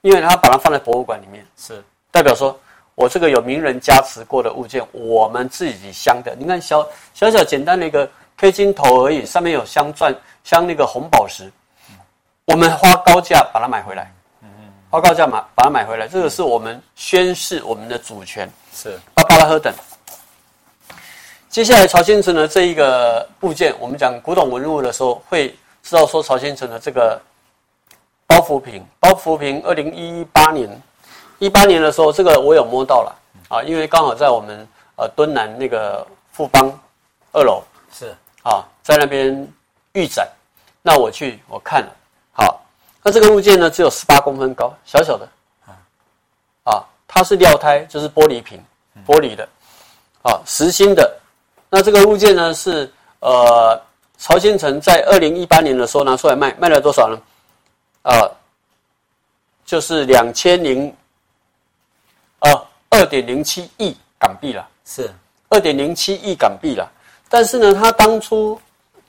因为他把它放在博物馆里面，是代表说。我这个有名人加持过的物件，我们自己镶的。你看小小小简单的一个 K 金头而已，上面有镶钻、镶那个红宝石，我们花高价把它买回来。花高价买把它买回来，这个是我们宣示我们的主权。是巴巴拉赫等。接下来曹先成的这一个部件，我们讲古董文物的时候，会知道说曹先成的这个包袱瓶，包袱瓶，二零一八年。一八年的时候，这个我有摸到了啊，因为刚好在我们呃敦南那个富邦二楼是啊，在那边预展，那我去我看了，好，那这个物件呢只有十八公分高，小小的，啊，它是料胎，就是玻璃瓶，玻璃的，啊，实心的，那这个物件呢是呃曹先成在二零一八年的时候拿出来卖，卖了多少呢？啊，就是两千零。呃，二点零七亿港币了，是二点零七亿港币了。但是呢，他当初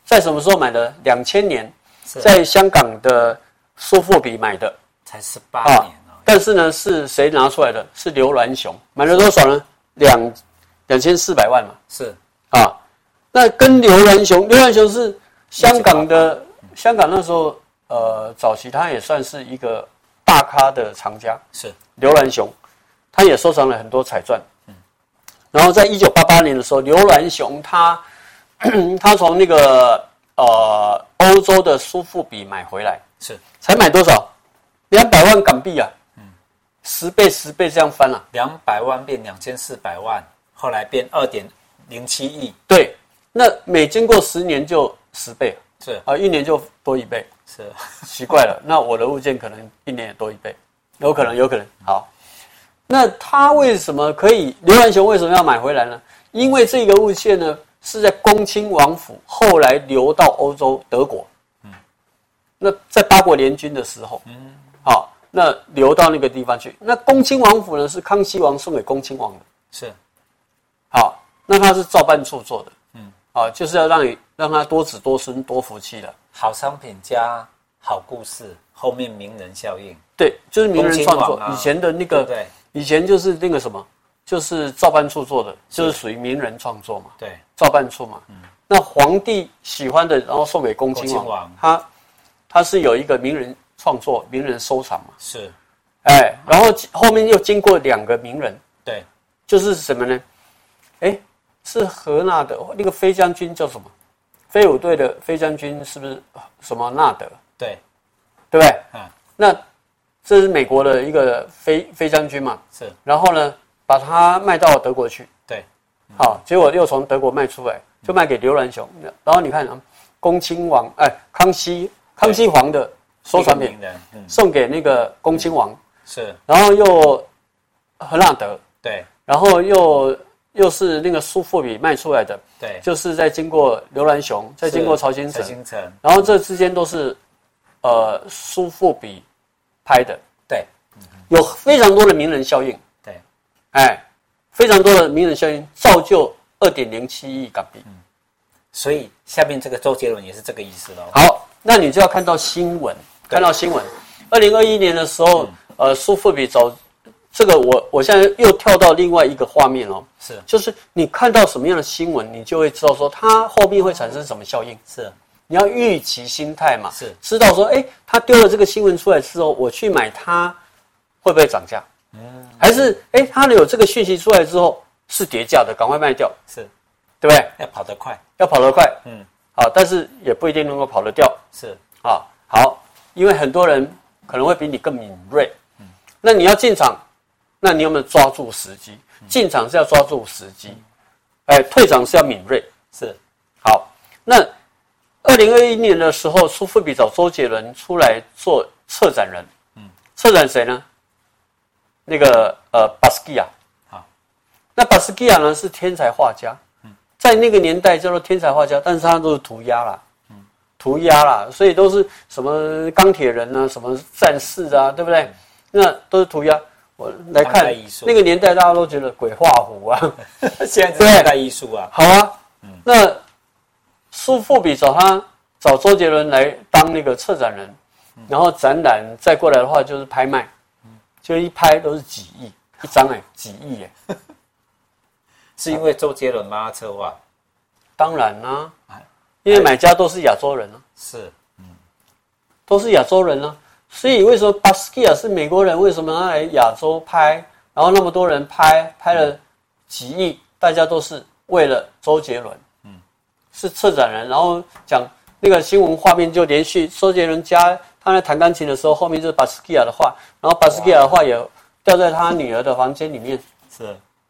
在什么时候买的？两千年，在香港的苏富比买的，才十八年哦。但是呢，是谁拿出来的？是刘銮雄买了多少呢？两两千四百万嘛。是啊，那跟刘銮雄，刘銮雄是香港的，香港那时候呃早期他也算是一个大咖的藏家。是刘銮雄。他也收藏了很多彩钻，嗯，然后在一九八八年的时候，刘銮雄他 他从那个呃欧洲的苏富比买回来，是才买多少？两百万港币啊，嗯，十倍十倍这样翻了，啊，两百万变两千四百万，后来变二点零七亿，对，那每经过十年就十倍，是啊，一年就多一倍，是 奇怪了，那我的物件可能一年也多一倍，有可能，有可能，好。那他为什么可以？刘銮雄为什么要买回来呢？因为这个物件呢是在恭亲王府，后来流到欧洲德国。嗯，那在八国联军的时候，嗯，好，那流到那个地方去。那恭亲王府呢是康熙王送给恭亲王的，是。好，那他是照办处做的，嗯，啊，就是要让你让他多子多孙多福气的。好商品加好故事，后面名人效应。对，就是名人创作，以前的那个对。以前就是那个什么，就是照办处做的，就是属于名人创作嘛。对，照办处嘛。嗯。那皇帝喜欢的，然后送给恭亲王。王他他是有一个名人创作、名人收藏嘛。是。哎，然后后面又经过两个名人。对。就是什么呢？哎，是何纳德那个飞将军叫什么？飞虎队的飞将军是不是什么纳德？对，对不对？嗯。那。这是美国的一个飞飞将军嘛？是。然后呢，把它卖到德国去。对。好，结果又从德国卖出来，就卖给刘銮雄。然后你看啊，恭亲王哎，康熙康熙皇的收藏品，送给那个恭亲王。是。然后又何纳德。对。然后又又是那个苏富比卖出来的。对。就是在经过刘銮雄，再经过曹兴诚。曹兴诚。然后这之间都是，呃，苏富比。拍的对，有非常多的名人效应，对，哎，非常多的名人效应造就二点零七亿港币，嗯，所以下面这个周杰伦也是这个意思喽。好，那你就要看到新闻，看到新闻，二零二一年的时候，呃，苏富比走这个，我我现在又跳到另外一个画面哦，是，就是你看到什么样的新闻，你就会知道说它后面会产生什么效应，是。你要预期心态嘛，是。知道说，哎，他丢了这个新闻出来之后，我去买它，会不会涨价？嗯，还是哎，他有这个讯息出来之后是跌价的，赶快卖掉，是，对不对？要跑得快，要跑得快，嗯，好，但是也不一定能够跑得掉，是啊，好，因为很多人可能会比你更敏锐，嗯，那你要进场，那你有没有抓住时机？进场是要抓住时机，哎，退场是要敏锐，是，好，那。二零二一年的时候，苏富比找周杰伦出来做策展人。嗯，策展谁呢？那个呃，巴斯基亚。好，那巴斯基亚呢是天才画家。嗯，在那个年代叫做天才画家，但是他都是涂鸦啦。嗯，涂鸦啦，所以都是什么钢铁人啊，什么战士啊，对不对？那都是涂鸦。我来看那个年代，大家都觉得鬼画符啊。现在是现代艺术啊。好啊，嗯，那苏富比找他找周杰伦来当那个策展人，然后展览再过来的话就是拍卖，就一拍都是几亿一张哎，几亿哎。是因为周杰伦帮他策划？当然啦，因为买家都是亚洲人啊。是，嗯，都是亚洲人啊。所以为什么巴斯基亚是美国人？为什么他来亚洲拍？然后那么多人拍，拍了几亿，大家都是为了周杰伦。嗯，是策展人，然后讲那个新闻画面就连续周杰伦家他在弹钢琴的时候，后面就是巴斯基亚的画，然后巴斯基亚的画也掉在他女儿的房间里面。是，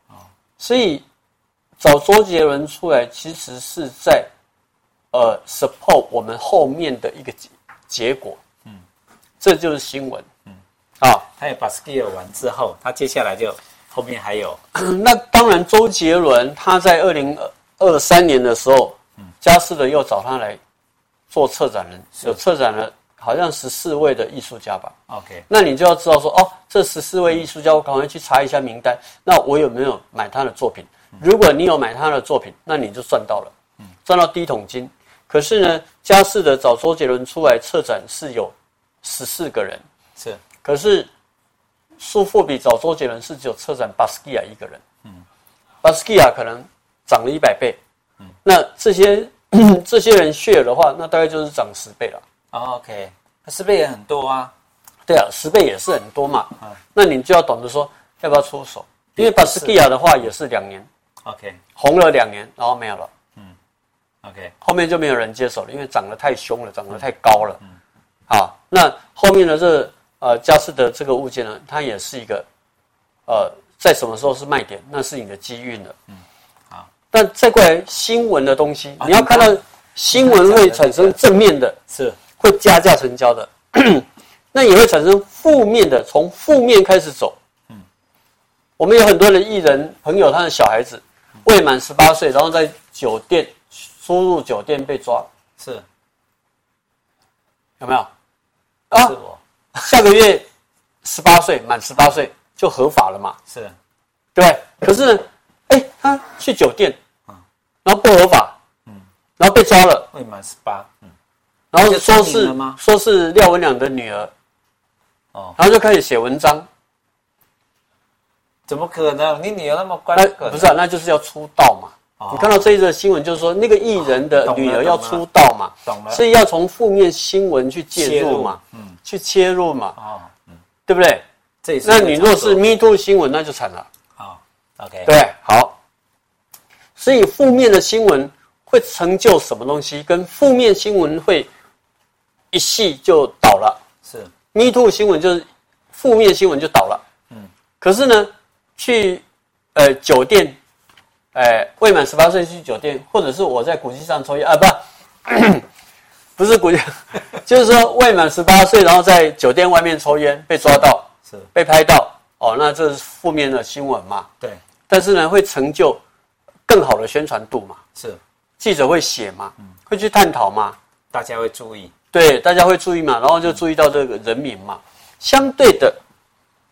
啊，所以找周杰伦出来，其实是在呃 support 我们后面的一个结结果。这就是新闻，嗯，啊，他也把 skill 完之后，他接下来就后面还有，那当然，周杰伦他在二零二三年的时候，嗯，佳士得又找他来做策展人，有策展了好像十四位的艺术家吧，OK，那你就要知道说，哦，这十四位艺术家，我赶快去查一下名单，那我有没有买他的作品？如果你有买他的作品，那你就赚到了，嗯，赚到第一桶金。可是呢，佳士得找周杰伦出来策展是有。十四个人。是，可是苏富比找周杰伦是只有策展巴斯蒂亚一个人，嗯，巴斯蒂亚可能涨了一百倍，嗯，那这些 这些人 share 的话，那大概就是涨十倍了。哦，OK，那十倍也很多啊，对啊，十倍也是很多嘛，嗯，那你就要懂得说要不要出手，因为巴斯蒂亚的话也是两年，OK，红了两年，然后没有了，嗯，OK，后面就没有人接手了，因为涨得太凶了，涨得太高了，嗯。好，那后面的这个、呃佳士得这个物件呢，它也是一个呃在什么时候是卖点，那是你的机运了。嗯，好。但再过来新闻的东西，啊、你要看到新闻会产生正面的，是会加价成交的，那也会产生负面的，从负面开始走。嗯，我们有很多的艺人朋友，他的小孩子未满十八岁，然后在酒店出入酒店被抓，是。有没有？啊，下个月十八岁满十八岁就合法了嘛？是，对。可是呢，哎，他去酒店，嗯，然后不合法，嗯，然后被抓了，未满十八，嗯，然后说是说是廖文良的女儿，哦，然后就开始写文章，怎么可能？你女儿那么乖，不是啊，那就是要出道嘛。你看到这一则新闻，就是说那个艺人的女儿要出道嘛，所以要从负面新闻去介入嘛，嗯，去切入嘛，哦，嗯，对不对？这那你若是 Me Too 新闻，那就惨了。好，OK，对，好。所以负面的新闻会成就什么东西？跟负面新闻会一系就倒了。是 Me Too 新闻就是负面新闻就倒了。嗯，可是呢，去呃酒店。哎，未满十八岁去酒店，或者是我在古迹上抽烟啊，不，不是古迹，就是说未满十八岁，然后在酒店外面抽烟被抓到，是，是被拍到，哦，那这是负面的新闻嘛？对。但是呢，会成就更好的宣传度嘛？是。记者会写嘛？嗯。会去探讨嘛？大家会注意。对，大家会注意嘛？然后就注意到这个人名嘛。嗯、相对的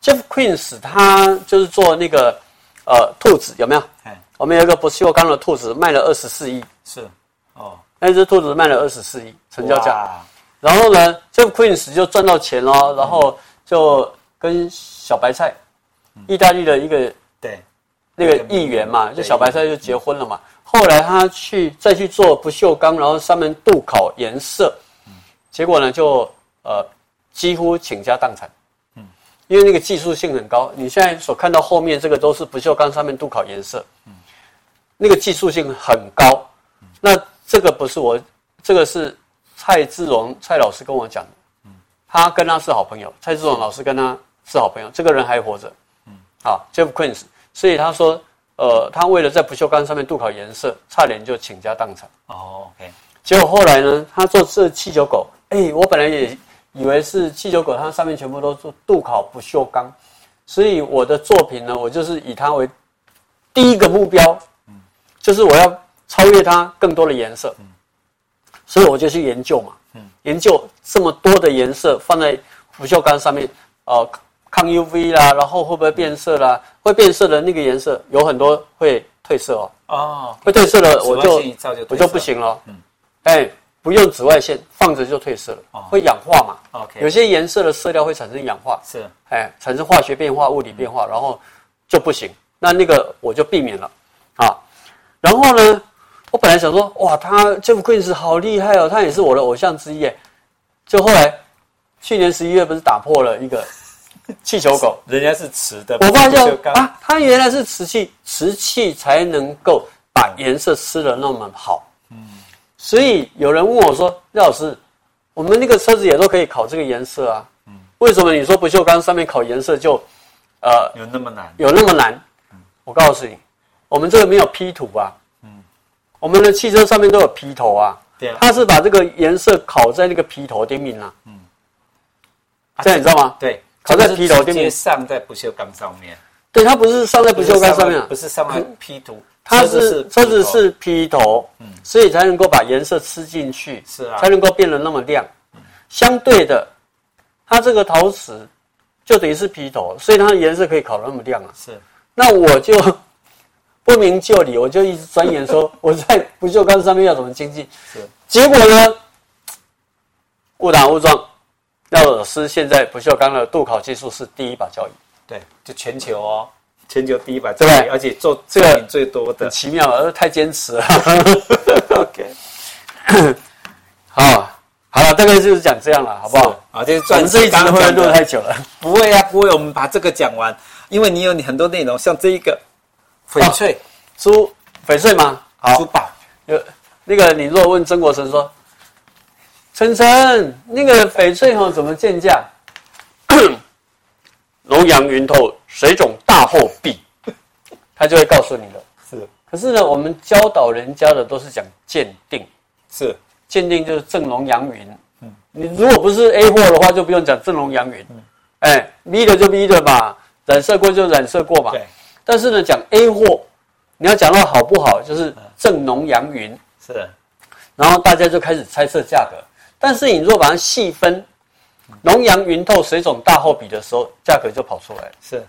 ，Jeff Queens 他就是做那个呃兔子，有没有？我们有一个不锈钢的兔子卖了二十四亿，是，哦，那只兔子卖了二十四亿成交价，然后呢，，Jeff Queens 就赚到钱了，然后就跟小白菜，意大利的一个对。那个议员嘛，就小白菜就结婚了嘛。后来他去再去做不锈钢，然后上面镀烤颜色，结果呢就呃几乎倾家荡产。因为那个技术性很高，你现在所看到后面这个都是不锈钢上面镀烤颜色。那个技术性很高，那这个不是我，这个是蔡志荣蔡老师跟我讲的，他跟他是好朋友，蔡志荣老师跟他是好朋友，这个人还活着，嗯，好，Jeff Koons，所以他说，呃，他为了在不锈钢上面镀烤颜色，差点就倾家荡产。哦，OK，结果后来呢，他做这气球狗，哎，我本来也以为是气球狗，它上面全部都是镀烤不锈钢，所以我的作品呢，我就是以它为第一个目标。就是我要超越它更多的颜色，所以我就去研究嘛，嗯，研究这么多的颜色放在不锈钢上面，呃，抗 UV 啦，然后会不会变色啦？会变色的那个颜色有很多会褪色哦，哦，会褪色的我就，就我就不行了，嗯，哎。不用紫外线，放着就褪色了，哦、会氧化嘛？OK，有些颜色的色调会产生氧化，是，哎，产生化学变化、物理变化，然后就不行。那那个我就避免了，啊。然后呢，我本来想说，哇，他 Jeff Queens 好厉害哦，他也是我的偶像之一。就后来去年十一月不是打破了一个 气球狗，人家是瓷的，我发现啊，他原来是瓷器，瓷器才能够把颜色吃得那么好。所以有人问我说：“廖老师，我们那个车子也都可以烤这个颜色啊？嗯，为什么你说不锈钢上面烤颜色就，呃，有那么难？有那么难？嗯，我告诉你，我们这个没有 P 图啊。嗯，我们的汽车上面都有 P 头啊。对啊，它是把这个颜色烤在那个 P 头顶面啊。嗯，这样你知道吗？对，烤在 P 头顶面，上在不锈钢上面。对，它不是上在不锈钢上面，不是上面 P 图。”它是车子是 P 头，嗯，所以才能够把颜色吃进去，是啊，才能够变得那么亮。相对的，它这个陶瓷就等于是皮头，所以它的颜色可以烤得那么亮啊。是，那我就 不明就里，我就一直钻研说 我在不锈钢上面要怎么精进。是，结果呢，误打误撞，廖老师现在不锈钢的镀烤技术是第一把交椅。对，就全球哦。全球第一把，对，而且做这个最多的，奇妙，而太坚持了。OK，好，好了，大概就是讲这样了，好不好？啊，这个钻石刚刚会不会录太久了？不会啊，不会，我们把这个讲完，因为你有你很多内容，像这一个翡翠珠翡翠吗？好，珠宝有那个，你若问曾国成说，晨晨，那个翡翠哈怎么鉴价？龙阳云透。水肿大厚壁，他就会告诉你了。是，可是呢，我们教导人家的都是讲鉴定，是鉴定就是正龙阳云。嗯，你如果不是 A 货的话，就不用讲正龙阳云。嗯，哎，B 的就 B 的吧，染色过就染色过吧。对。但是呢，讲 A 货，你要讲到好不好，就是正龙阳云。是。然后大家就开始猜测价格，但是你如果把它细分，龙阳云透水肿大厚比的时候，价格就跑出来了。是。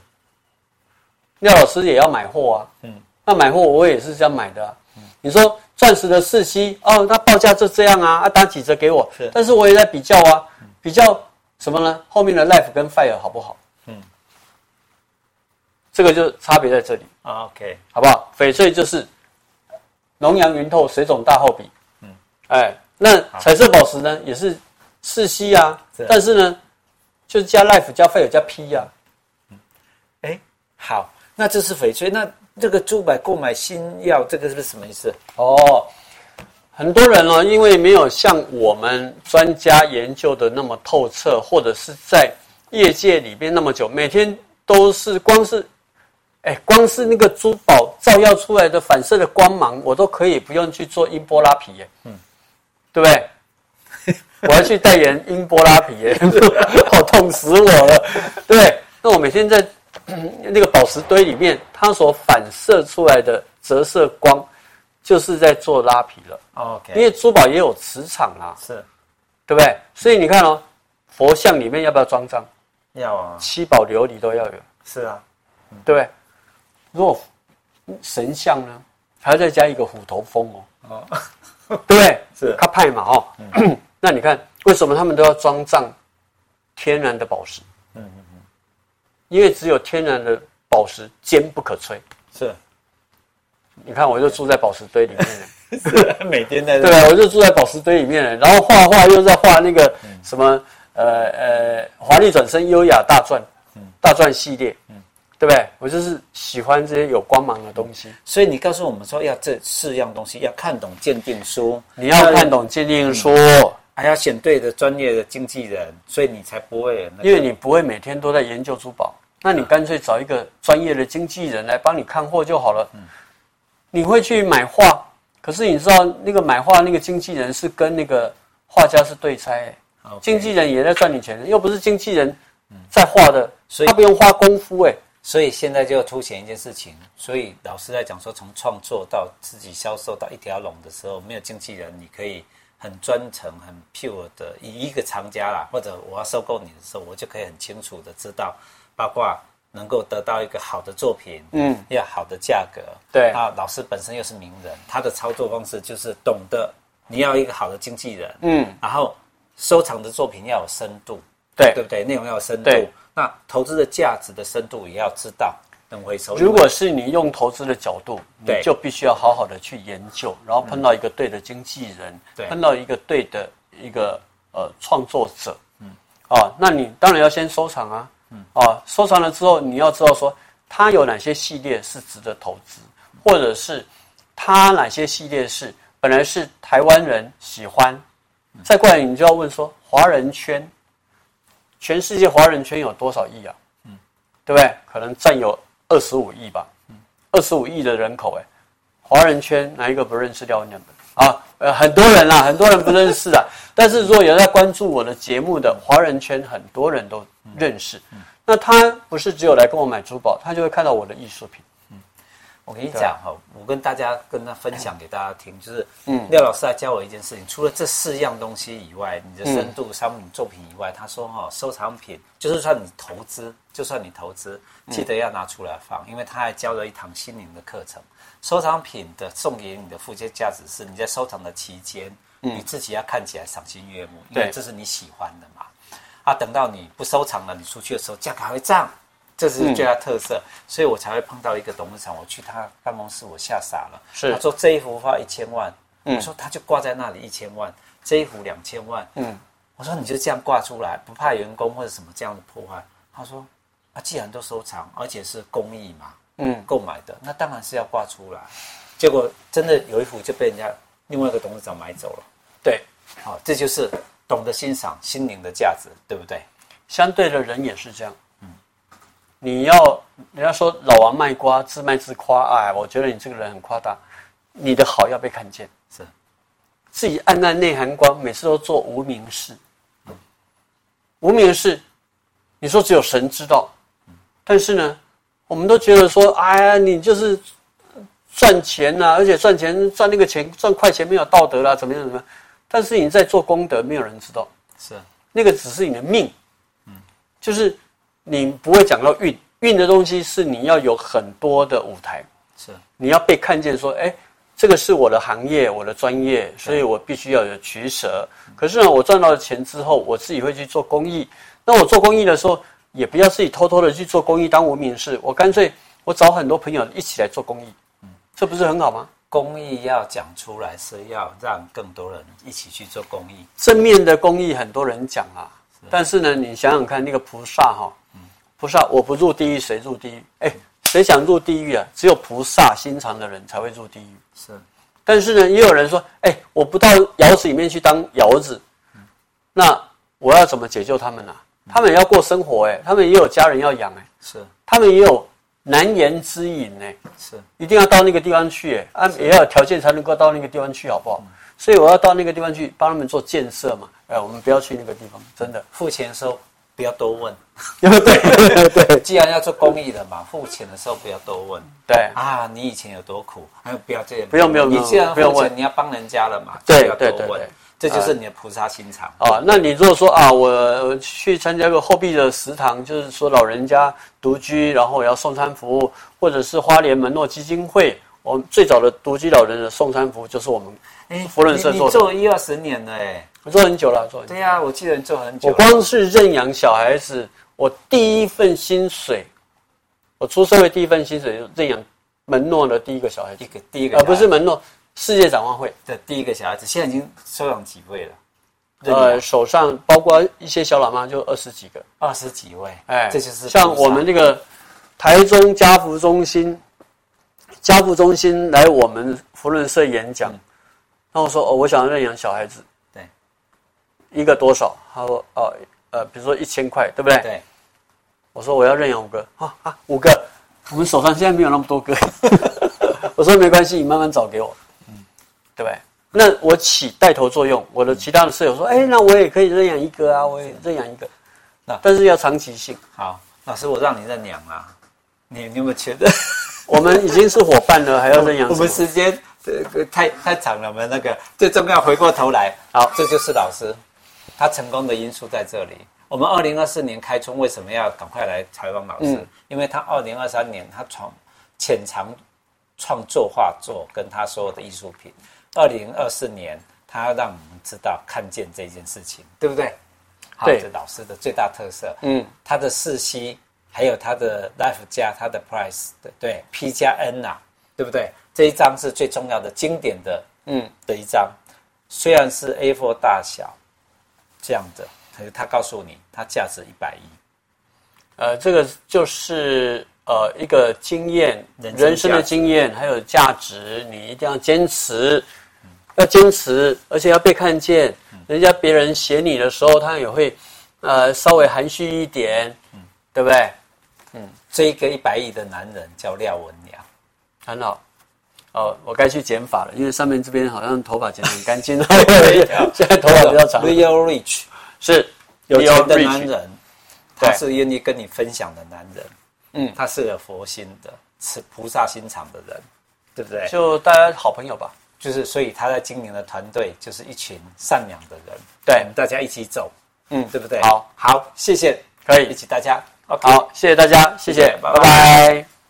廖老师也要买货啊，嗯，那买货我也是这样买的啊。嗯，你说钻石的四 C 哦，那报价就这样啊，啊打几折给我，是，但是我也在比较啊，比较什么呢？后面的 Life 跟 Fire 好不好？嗯，这个就差别在这里。OK，好不好？翡翠就是龙阳云透，水肿大厚壁。嗯，哎，那彩色宝石呢，也是四 C 啊，但是呢，就是加 Life 加 Fire 加 P 啊。嗯，哎，好。那这是翡翠，那这个珠宝购买新药，这个是不是什么意思？哦，很多人哦，因为没有像我们专家研究的那么透彻，或者是在业界里边那么久，每天都是光是，哎，光是那个珠宝照耀出来的反射的光芒，我都可以不用去做音波拉皮耶，嗯，对不对？我要去代言音波拉皮耶，好痛死我了，对？那我每天在。那个宝石堆里面，它所反射出来的折射光，就是在做拉皮了。OK，因为珠宝也有磁场啊，是，对不对？所以你看哦，佛像里面要不要装章？要啊，七宝琉璃都要有。是啊，对不对？如果神像呢，还要再加一个虎头蜂哦。哦，对不对？是，他派嘛哦。嗯、那你看，为什么他们都要装藏天然的宝石？因为只有天然的宝石坚不可摧，是。你看，我就住在宝石堆里面 是，每天在。对啊，我就住在宝石堆里面，然后画画又在画那个什么呃呃华丽转身优雅大钻，大钻系列，嗯，对不对？我就是喜欢这些有光芒的东西。所以你告诉我们说，要这四样东西要看懂鉴定书，你要看懂鉴定书。还要选对的专业的经纪人，所以你才不会、那个。因为你不会每天都在研究珠宝，那你干脆找一个专业的经纪人来帮你看货就好了。嗯，你会去买画，可是你知道那个买画那个经纪人是跟那个画家是对差、经纪人也在赚你钱，又不是经纪人在画的，所以他不用花功夫哎、欸。所以现在就凸显一件事情，所以老师在讲说，从创作到自己销售到一条龙的时候，没有经纪人，你可以。很专程、很 pure 的，以一个藏家啦，或者我要收购你的时候，我就可以很清楚的知道，包括能够得到一个好的作品，嗯，要好的价格，对。啊，老师本身又是名人，他的操作方式就是懂得你要一个好的经纪人，嗯，然后收藏的作品要有深度，对，对不对？内容要有深度，那投资的价值的深度也要知道。如果是你用投资的角度，你就必须要好好的去研究，然后碰到一个对的经纪人，碰到一个对的一个呃创作者，嗯，啊，那你当然要先收藏啊，嗯，啊，收藏了之后，你要知道说它有哪些系列是值得投资，或者是它哪些系列是本来是台湾人喜欢，再过来你就要问说华人圈，全世界华人圈有多少亿啊？嗯，对不对？可能占有。二十五亿吧，二十五亿的人口，哎，华人圈哪一个不认识廖文良啊？呃，很多人啦，很多人不认识啊。但是如果有在关注我的节目的华人圈，很多人都认识。那他不是只有来跟我买珠宝，他就会看到我的艺术品。我跟你讲哈，我跟大家跟他分享给大家听，就是，嗯，廖老师来教我一件事情，除了这四样东西以外，你的深度、商品作品以外，他说哈，收藏品就是算你投资，就算你投资，记得要拿出来放，因为他还教了一堂心灵的课程。收藏品的送给你的附加价值是，你在收藏的期间，你自己要看起来赏心悦目，因为这是你喜欢的嘛。啊，等到你不收藏了，你出去的时候价格还会涨。这是最大特色，嗯，所以我才会碰到一个董事长。我去他办公室，我吓傻了。是他说这一幅画一千万，嗯，我说他就挂在那里一千万，这一幅两千万，嗯，我说你就这样挂出来，不怕员工或者什么这样的破坏。他说啊，既然都收藏，而且是公益嘛，嗯，购买的，那当然是要挂出来。结果真的有一幅就被人家另外一个董事长买走了。对，好，这就是懂得欣赏心灵的价值，对不对？相对的人也是这样。你要人家说老王卖瓜，自卖自夸，哎，我觉得你这个人很夸大。你的好要被看见，是自己暗暗内含光，每次都做无名事。无名事，你说只有神知道，但是呢，我们都觉得说，哎呀，你就是赚钱呐、啊，而且赚钱赚那个钱赚快钱没有道德啦，怎么样怎么样？但是你在做功德，没有人知道，是那个只是你的命，嗯，就是。你不会讲到运运的东西，是你要有很多的舞台，是你要被看见。说，哎，这个是我的行业，我的专业，所以我必须要有取舍。可是呢，我赚到了钱之后，我自己会去做公益。那我做公益的时候，也不要自己偷偷的去做公益当无名氏。我干脆我找很多朋友一起来做公益，嗯，这不是很好吗？公益要讲出来，是要让更多人一起去做公益。正面的公益很多人讲啊，但是呢，你想想看，那个菩萨哈。菩萨，我不入地狱，谁入地狱？哎，谁想入地狱啊？只有菩萨心肠的人才会入地狱。是，但是呢，也有人说，哎，我不到窑子里面去当窑子，那我要怎么解救他们呢、啊？他们也要过生活，哎，他们也有家人要养，哎，是，他们也有难言之隐，哎，是，一定要到那个地方去，哎，啊，也要有条件才能够到那个地方去，好不好？所以我要到那个地方去帮他们做建设嘛，哎，我们不要去那个地方，真的，付钱收。不要多问，对对对，既然要做公益的嘛，付钱的时候不要多问。对。啊，你以前有多苦，还有不要这样，不用不用，你既然付钱，你要帮人家了嘛，对对对，这就是你的菩萨心肠。啊。那你如果说啊，我去参加个后壁的食堂，就是说老人家独居，然后我要送餐服务，或者是花莲门诺基金会，我们最早的独居老人的送餐服务就是我们哎扶轮社做的，你做一二十年了哎。我做很久了，做很久。对呀、啊，我记得你做很久。我光是认养小孩子，我第一份薪水，我出社会第一份薪水就认养门诺的第一个小孩子，一个第一个，而不是门诺世界展望会的第一个小孩子。现在已经收养几位了？呃，手上包括一些小喇嘛，就二十几个，二十几位。哎，这就是像我们这个台中家福中心，家福中心来我们福伦社演讲，那、嗯、我说哦，我想要认养小孩子。一个多少？他说哦，呃，比如说一千块，对不对？对。我说我要认养五个，啊啊，五个。我们手上现在没有那么多个。我说没关系，你慢慢找给我。嗯，对不对？那我起带头作用，我的其他的室友说，哎，那我也可以认养一个啊，我也认养一个。那但是要长期性。好，老师，我让你认养啊。你你有没有觉得？我们已经是伙伴了，还要认养？我们时间这个太太长了，我们那个最重要，回过头来，好，这就是老师，他成功的因素在这里。我们二零二四年开春为什么要赶快来采访老师？嗯、因为他二零二三年他创潜藏创作画作跟他所有的艺术品，二零二四年他要让我们知道看见这件事情，对不对？好，这老师的最大特色，嗯，他的四 C 还有他的 Life 加他的 Price 对对 P 加 N 呐，对不对？这一张是最重要的经典的，嗯的一张，虽然是 A4 大小这样的，可是他告诉你，它价值一百亿。呃，这个就是呃一个经验，人生，的经验还有价值，你一定要坚持，嗯、要坚持，而且要被看见。嗯、人家别人写你的时候，他也会呃稍微含蓄一点，嗯，对不对？嗯，这一个一百亿的男人叫廖文良，很好。哦，我该去剪发了，因为上面这边好像头发剪得很干净。了，现在头发比较长。Real rich 是有钱的男人，他是愿意跟你分享的男人，嗯，他是有佛心的，是菩萨心肠的人，对不对？就大家好朋友吧，就是所以他在经营的团队就是一群善良的人，对，大家一起走，嗯，对不对？好，好，谢谢，可以。一起大家，好，谢谢大家，谢谢，拜拜。